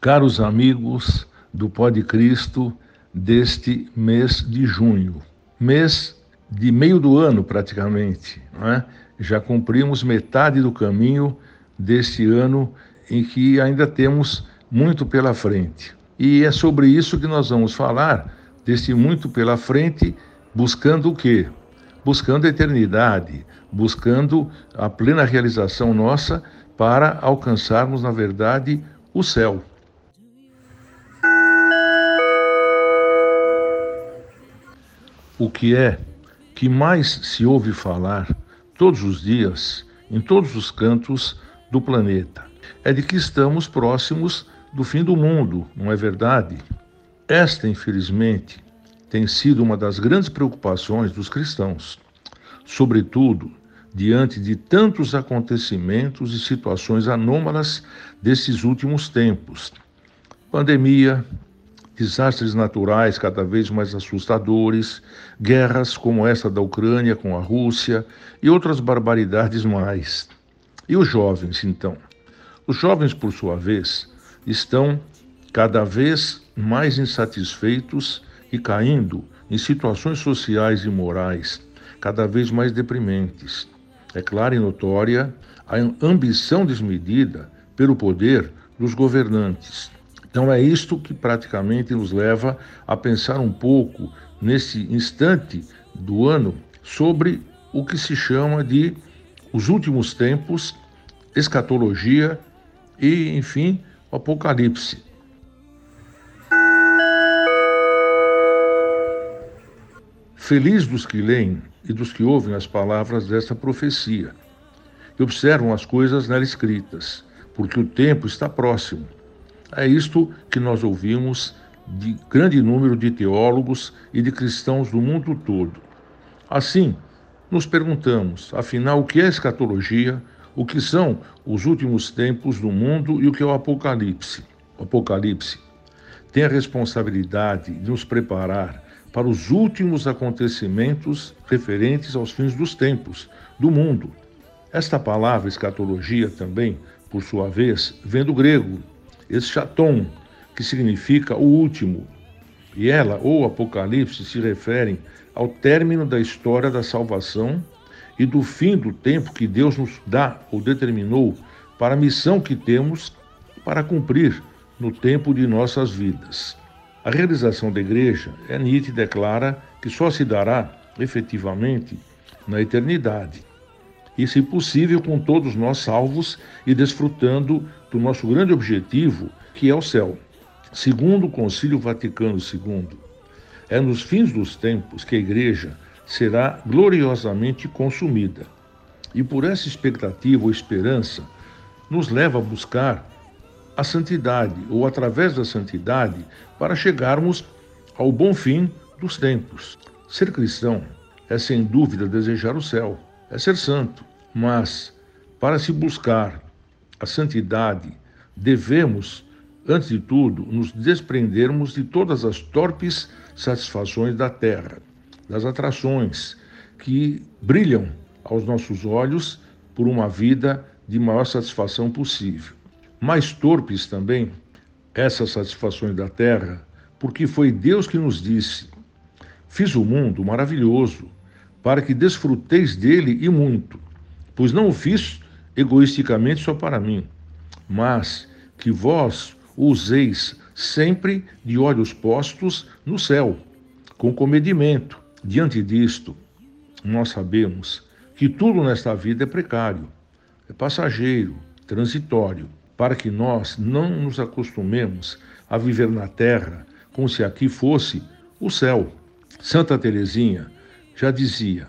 caros amigos do Pó de Cristo deste mês de junho, mês de meio do ano praticamente, é? já cumprimos metade do caminho deste ano em que ainda temos muito pela frente. E é sobre isso que nós vamos falar, deste muito pela frente, buscando o quê? Buscando a eternidade, buscando a plena realização nossa para alcançarmos, na verdade, o céu. O que é que mais se ouve falar todos os dias, em todos os cantos do planeta, é de que estamos próximos do fim do mundo, não é verdade? Esta, infelizmente, tem sido uma das grandes preocupações dos cristãos, sobretudo diante de tantos acontecimentos e situações anômalas desses últimos tempos. Pandemia, desastres naturais cada vez mais assustadores, guerras como essa da Ucrânia com a Rússia e outras barbaridades mais. E os jovens, então? Os jovens, por sua vez, estão cada vez mais insatisfeitos e caindo em situações sociais e morais cada vez mais deprimentes. É clara e notória a ambição desmedida pelo poder dos governantes então é isto que praticamente nos leva a pensar um pouco nesse instante do ano sobre o que se chama de os últimos tempos, escatologia e, enfim, o Apocalipse. Feliz dos que leem e dos que ouvem as palavras desta profecia e observam as coisas nela escritas, porque o tempo está próximo. É isto que nós ouvimos de grande número de teólogos e de cristãos do mundo todo. Assim, nos perguntamos, afinal, o que é escatologia, o que são os últimos tempos do mundo e o que é o Apocalipse. O Apocalipse tem a responsabilidade de nos preparar para os últimos acontecimentos referentes aos fins dos tempos do mundo. Esta palavra escatologia também, por sua vez, vem do grego Eschaton, que significa o último, e ela ou Apocalipse se referem ao término da história da salvação e do fim do tempo que Deus nos dá ou determinou para a missão que temos para cumprir no tempo de nossas vidas. A realização da igreja é declara que só se dará efetivamente na eternidade e, se possível, com todos nós salvos e desfrutando do nosso grande objetivo, que é o céu. Segundo o Concílio Vaticano II, é nos fins dos tempos que a Igreja será gloriosamente consumida. E por essa expectativa ou esperança, nos leva a buscar a santidade, ou através da santidade, para chegarmos ao bom fim dos tempos. Ser cristão é sem dúvida desejar o céu, é ser santo, mas para se buscar a santidade, devemos, antes de tudo, nos desprendermos de todas as torpes satisfações da terra, das atrações que brilham aos nossos olhos por uma vida de maior satisfação possível. Mais torpes também essas satisfações da terra, porque foi Deus que nos disse: Fiz o mundo maravilhoso, para que desfruteis dele e muito pois não o fiz egoisticamente só para mim, mas que vós useis sempre de olhos postos no céu, com comedimento. Diante disto, nós sabemos que tudo nesta vida é precário, é passageiro, transitório, para que nós não nos acostumemos a viver na terra como se aqui fosse o céu. Santa Teresinha já dizia: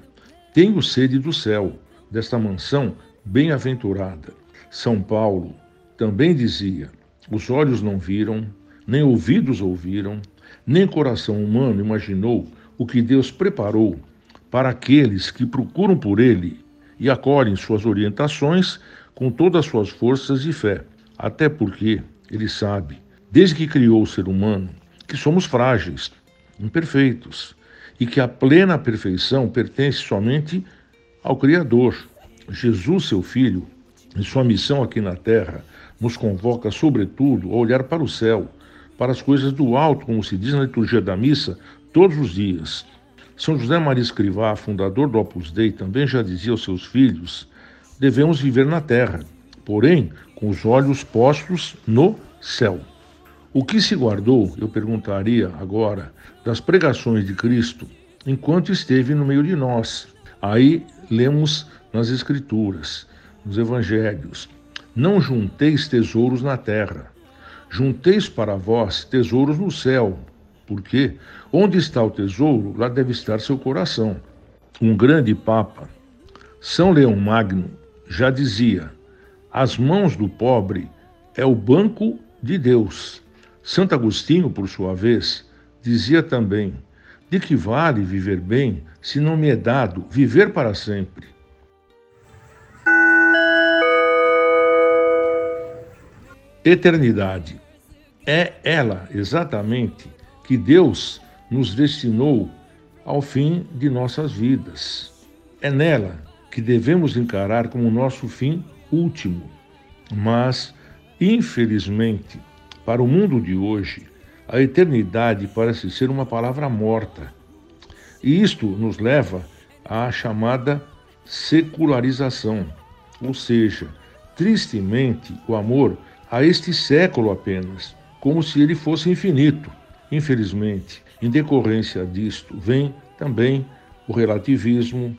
Tenho sede do céu desta mansão bem-aventurada. São Paulo também dizia: os olhos não viram, nem ouvidos ouviram, nem coração humano imaginou o que Deus preparou para aqueles que procuram por Ele e acolhem suas orientações com todas as suas forças e fé. Até porque Ele sabe, desde que criou o ser humano, que somos frágeis, imperfeitos e que a plena perfeição pertence somente ao Criador, Jesus, seu Filho, em sua missão aqui na terra, nos convoca, sobretudo, a olhar para o céu, para as coisas do alto, como se diz na liturgia da missa, todos os dias. São José Maria Escrivá, fundador do Opus Dei, também já dizia aos seus filhos: devemos viver na terra, porém com os olhos postos no céu. O que se guardou, eu perguntaria agora, das pregações de Cristo enquanto esteve no meio de nós? Aí lemos nas Escrituras, nos Evangelhos: Não junteis tesouros na terra, junteis para vós tesouros no céu, porque onde está o tesouro, lá deve estar seu coração. Um grande Papa, São Leão Magno, já dizia: as mãos do pobre é o banco de Deus. Santo Agostinho, por sua vez, dizia também: de que vale viver bem se não me é dado viver para sempre? Eternidade. É ela, exatamente, que Deus nos destinou ao fim de nossas vidas. É nela que devemos encarar como nosso fim último. Mas, infelizmente, para o mundo de hoje, a eternidade parece ser uma palavra morta. E isto nos leva à chamada secularização, ou seja, tristemente, o amor a este século apenas, como se ele fosse infinito. Infelizmente, em decorrência disto, vem também o relativismo,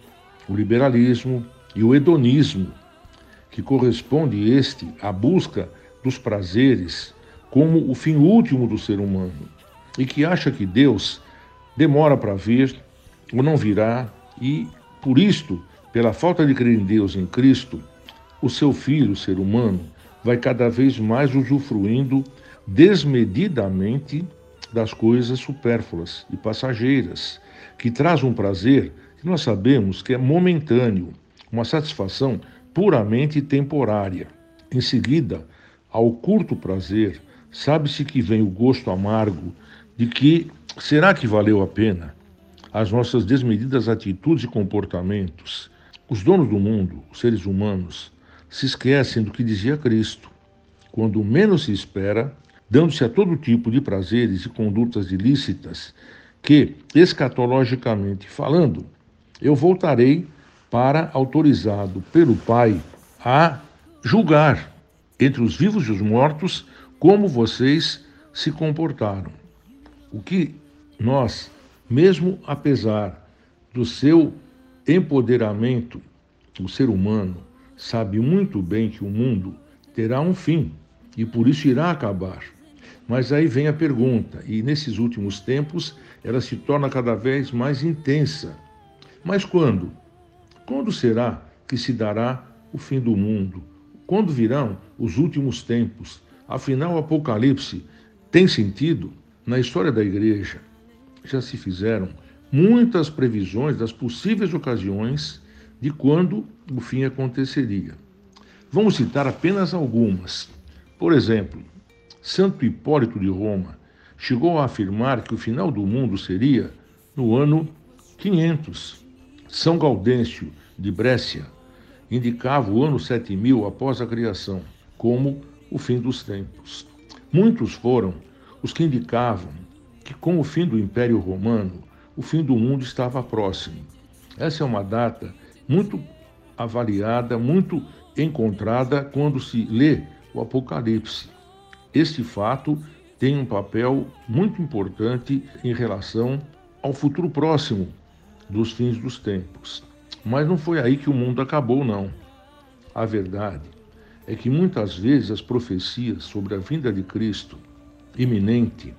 o liberalismo e o hedonismo, que corresponde este à busca dos prazeres como o fim último do ser humano, e que acha que Deus demora para vir ou não virá, e por isto, pela falta de crer em Deus, em Cristo, o seu filho, o ser humano, vai cada vez mais usufruindo desmedidamente das coisas supérfluas e passageiras, que traz um prazer que nós sabemos que é momentâneo, uma satisfação puramente temporária. Em seguida, ao curto prazer, sabe-se que vem o gosto amargo de que será que valeu a pena as nossas desmedidas atitudes e comportamentos. Os donos do mundo, os seres humanos, se esquecem do que dizia Cristo. Quando menos se espera, dando-se a todo tipo de prazeres e condutas ilícitas, que, escatologicamente falando, eu voltarei para, autorizado pelo Pai, a julgar entre os vivos e os mortos como vocês se comportaram. O que nós, mesmo apesar do seu empoderamento, o ser humano sabe muito bem que o mundo terá um fim e por isso irá acabar. Mas aí vem a pergunta, e nesses últimos tempos ela se torna cada vez mais intensa. Mas quando? Quando será que se dará o fim do mundo? Quando virão os últimos tempos? Afinal, o Apocalipse tem sentido? Na história da igreja já se fizeram muitas previsões das possíveis ocasiões de quando o fim aconteceria. Vamos citar apenas algumas. Por exemplo, Santo Hipólito de Roma chegou a afirmar que o final do mundo seria no ano 500. São Gaudêncio de Brécia indicava o ano 7000 após a criação como o fim dos tempos. Muitos foram os que indicavam que com o fim do Império Romano, o fim do mundo estava próximo. Essa é uma data muito avaliada, muito encontrada quando se lê o Apocalipse. Este fato tem um papel muito importante em relação ao futuro próximo dos fins dos tempos. Mas não foi aí que o mundo acabou, não. A verdade é que muitas vezes as profecias sobre a vinda de Cristo iminente,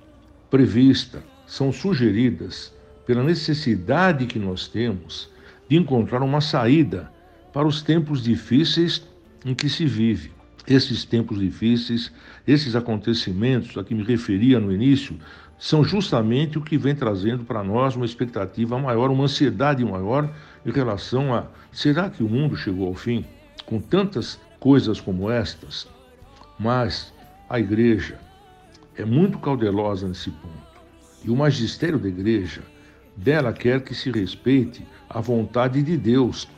prevista, são sugeridas pela necessidade que nós temos de encontrar uma saída para os tempos difíceis em que se vive. Esses tempos difíceis, esses acontecimentos a que me referia no início, são justamente o que vem trazendo para nós uma expectativa maior, uma ansiedade maior em relação a será que o mundo chegou ao fim? Com tantas coisas como estas, mas a igreja é muito cautelosa nesse ponto. E o magistério da igreja dela quer que se respeite a vontade de Deus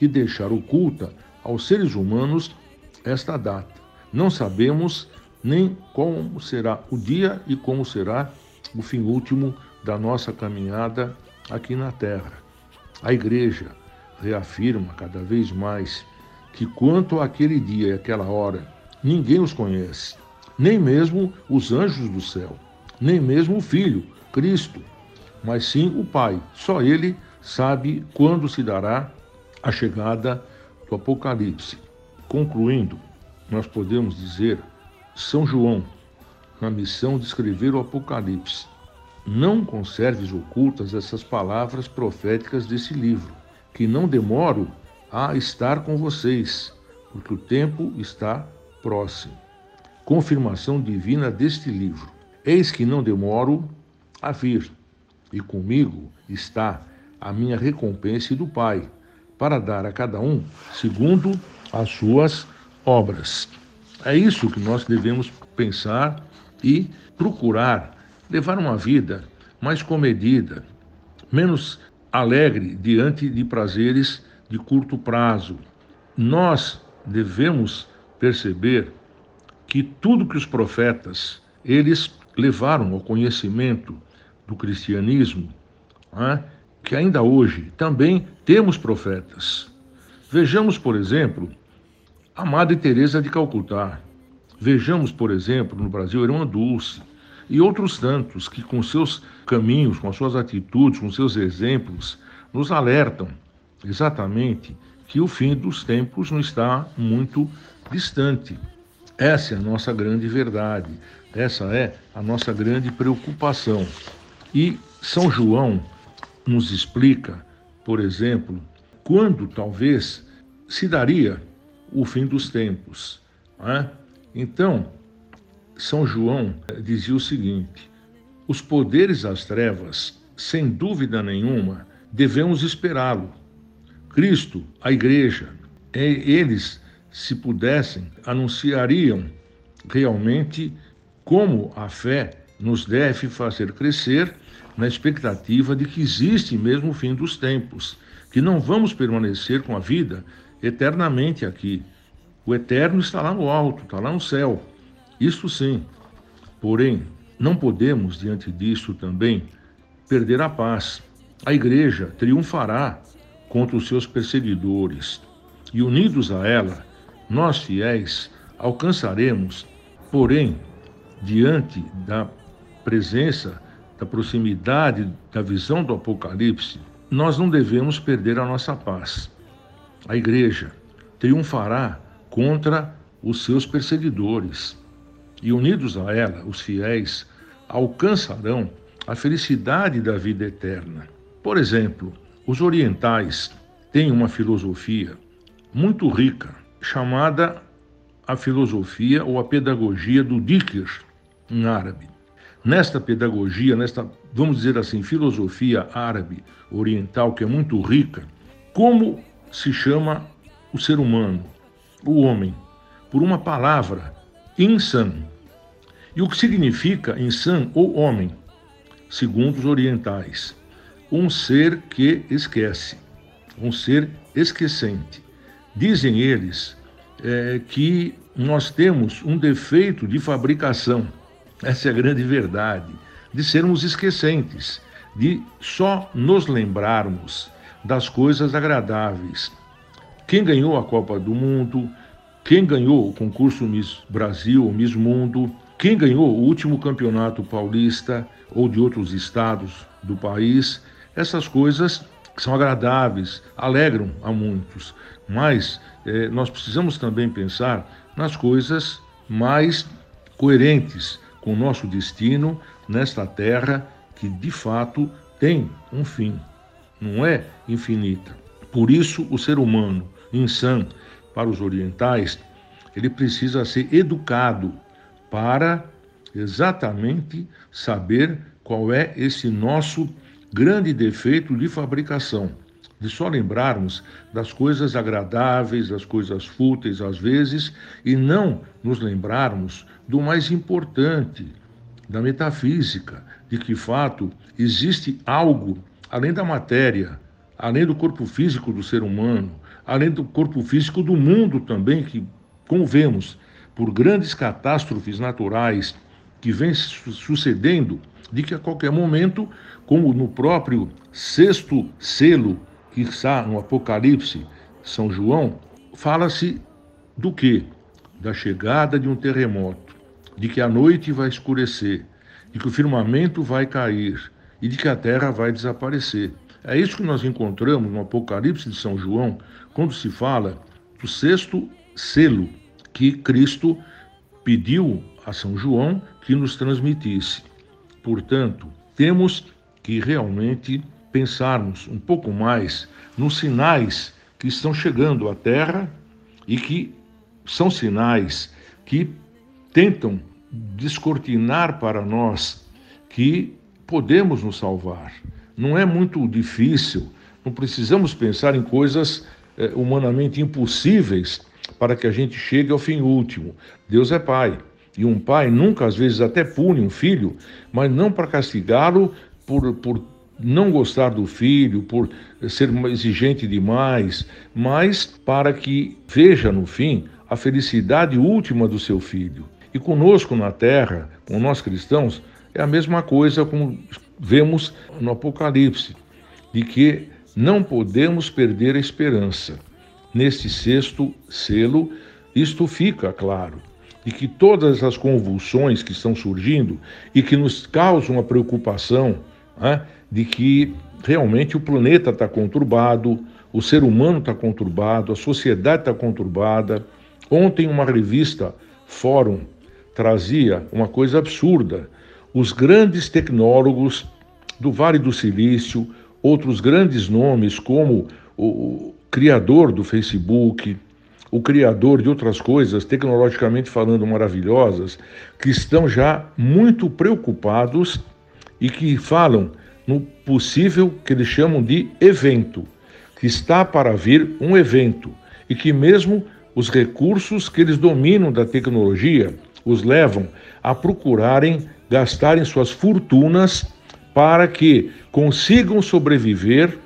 e deixar oculta aos seres humanos esta data. Não sabemos nem como será o dia e como será o fim último da nossa caminhada aqui na Terra. A Igreja reafirma cada vez mais que quanto àquele dia e aquela hora, ninguém os conhece, nem mesmo os anjos do céu, nem mesmo o Filho, Cristo, mas sim o Pai. Só Ele sabe quando se dará a chegada do Apocalipse. Concluindo, nós podemos dizer, São João, na missão de escrever o Apocalipse, não conserves ocultas essas palavras proféticas desse livro, que não demoro a estar com vocês, porque o tempo está próximo. Confirmação divina deste livro. Eis que não demoro a vir, e comigo está a minha recompensa e do Pai, para dar a cada um segundo as suas obras. É isso que nós devemos pensar e procurar levar uma vida mais comedida, menos alegre diante de prazeres de curto prazo. Nós devemos perceber que tudo que os profetas eles levaram ao conhecimento do cristianismo, né, que ainda hoje também temos profetas. Vejamos, por exemplo, a Madre Teresa de Calcutá. Vejamos, por exemplo, no Brasil, Irmã Dulce e outros tantos que com seus caminhos, com suas atitudes, com seus exemplos, nos alertam exatamente que o fim dos tempos não está muito distante. Essa é a nossa grande verdade, essa é a nossa grande preocupação. E São João nos explica, por exemplo, quando talvez se daria o fim dos tempos. É? Então, São João dizia o seguinte: os poderes das trevas, sem dúvida nenhuma, devemos esperá-lo. Cristo, a igreja, eles, se pudessem, anunciariam realmente como a fé nos deve fazer crescer na expectativa de que existe mesmo o fim dos tempos, que não vamos permanecer com a vida eternamente aqui. O eterno está lá no alto, está lá no céu. Isso sim. Porém, não podemos, diante disso também, perder a paz. A igreja triunfará contra os seus perseguidores e, unidos a ela, nós fiéis alcançaremos, porém, diante da presença, da proximidade, da visão do Apocalipse, nós não devemos perder a nossa paz. A igreja triunfará contra os seus perseguidores e, unidos a ela, os fiéis alcançarão a felicidade da vida eterna. Por exemplo, os orientais têm uma filosofia muito rica chamada a filosofia ou a pedagogia do Dhikr, em árabe. Nesta pedagogia, nesta, vamos dizer assim, filosofia árabe oriental, que é muito rica, como se chama o ser humano, o homem? Por uma palavra, insan. E o que significa insan ou homem? Segundo os orientais, um ser que esquece, um ser esquecente. Dizem eles é, que nós temos um defeito de fabricação essa é a grande verdade. De sermos esquecentes, de só nos lembrarmos das coisas agradáveis. Quem ganhou a Copa do Mundo, quem ganhou o concurso Miss Brasil ou Miss Mundo, quem ganhou o último campeonato paulista ou de outros estados do país, essas coisas são agradáveis, alegram a muitos, mas eh, nós precisamos também pensar nas coisas mais coerentes, com o nosso destino nesta terra que de fato tem um fim, não é infinita. Por isso, o ser humano, insano, para os orientais, ele precisa ser educado para exatamente saber qual é esse nosso grande defeito de fabricação de só lembrarmos das coisas agradáveis, das coisas fúteis às vezes, e não nos lembrarmos do mais importante, da metafísica, de que fato existe algo além da matéria, além do corpo físico do ser humano, além do corpo físico do mundo também, que como vemos, por grandes catástrofes naturais que vêm sucedendo, de que a qualquer momento, como no próprio sexto selo que está no Apocalipse, São João, fala-se do que? Da chegada de um terremoto, de que a noite vai escurecer, de que o firmamento vai cair e de que a terra vai desaparecer. É isso que nós encontramos no Apocalipse de São João, quando se fala do sexto selo que Cristo pediu a São João que nos transmitisse. Portanto, temos que realmente pensarmos um pouco mais nos sinais que estão chegando à Terra e que são sinais que tentam descortinar para nós que podemos nos salvar. Não é muito difícil, não precisamos pensar em coisas eh, humanamente impossíveis para que a gente chegue ao fim último. Deus é Pai. E um pai nunca, às vezes, até pune um filho, mas não para castigá-lo por, por não gostar do filho, por ser exigente demais, mas para que veja no fim a felicidade última do seu filho. E conosco na terra, com nós cristãos, é a mesma coisa como vemos no Apocalipse, de que não podemos perder a esperança. Neste sexto selo, isto fica claro, de que todas as convulsões que estão surgindo e que nos causam a preocupação né, de que realmente o planeta está conturbado, o ser humano está conturbado, a sociedade está conturbada. Ontem, uma revista, Fórum, trazia uma coisa absurda. Os grandes tecnólogos do Vale do Silício, outros grandes nomes como o criador do Facebook, o criador de outras coisas, tecnologicamente falando, maravilhosas, que estão já muito preocupados e que falam no possível que eles chamam de evento, que está para vir um evento e que mesmo os recursos que eles dominam da tecnologia os levam a procurarem gastarem suas fortunas para que consigam sobreviver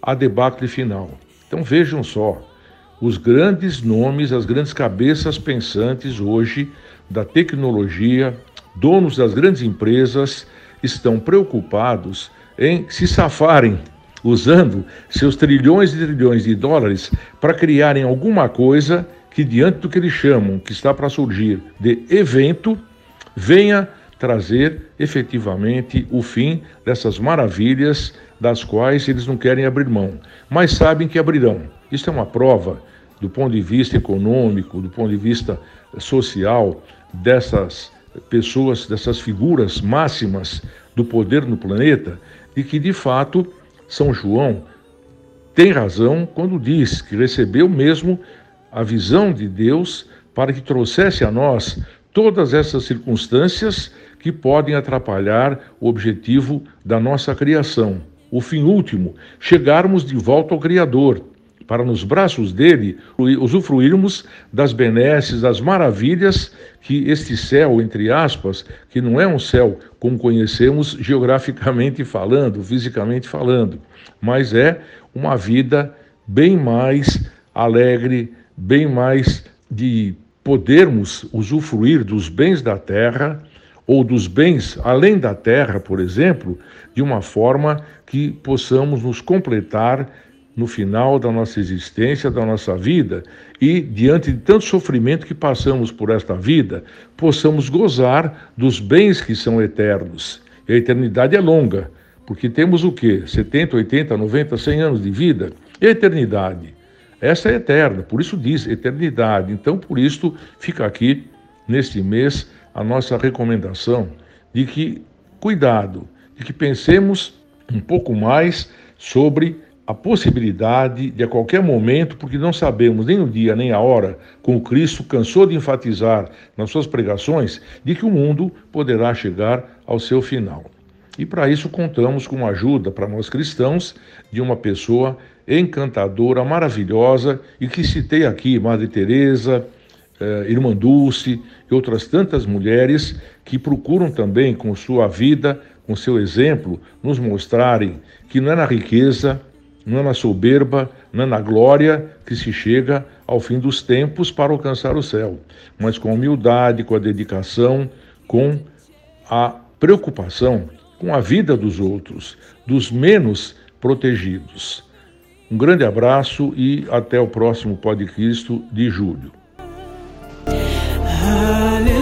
à debacle final. Então vejam só, os grandes nomes, as grandes cabeças pensantes hoje da tecnologia, donos das grandes empresas, estão preocupados em se safarem usando seus trilhões e trilhões de dólares para criarem alguma coisa que, diante do que eles chamam que está para surgir de evento, venha trazer efetivamente o fim dessas maravilhas das quais eles não querem abrir mão, mas sabem que abrirão. Isso é uma prova do ponto de vista econômico, do ponto de vista social, dessas pessoas, dessas figuras máximas do poder no planeta, e que de fato São João tem razão quando diz que recebeu mesmo a visão de Deus para que trouxesse a nós todas essas circunstâncias que podem atrapalhar o objetivo da nossa criação. O fim último, chegarmos de volta ao Criador, para nos braços dele usufruirmos das benesses, das maravilhas que este céu, entre aspas, que não é um céu como conhecemos geograficamente falando, fisicamente falando, mas é uma vida bem mais alegre, bem mais de podermos usufruir dos bens da terra ou dos bens além da terra, por exemplo, de uma forma que possamos nos completar no final da nossa existência, da nossa vida, e diante de tanto sofrimento que passamos por esta vida, possamos gozar dos bens que são eternos. E a eternidade é longa, porque temos o quê? 70, 80, 90, 100 anos de vida? E a eternidade? Essa é eterna, por isso diz eternidade. Então, por isso, fica aqui, neste mês, a nossa recomendação de que, cuidado, de que pensemos um pouco mais sobre a possibilidade de a qualquer momento, porque não sabemos nem o dia nem a hora, como Cristo cansou de enfatizar nas suas pregações, de que o mundo poderá chegar ao seu final. E para isso contamos com a ajuda para nós cristãos de uma pessoa encantadora, maravilhosa e que citei aqui, Madre Teresa, eh, Irmã Dulce e outras tantas mulheres que procuram também com sua vida, com seu exemplo, nos mostrarem que não é na riqueza, não é na soberba, não é na glória que se chega ao fim dos tempos para alcançar o céu, mas com a humildade, com a dedicação, com a preocupação com a vida dos outros, dos menos protegidos. Um grande abraço e até o próximo podcast de julho. Aleluia.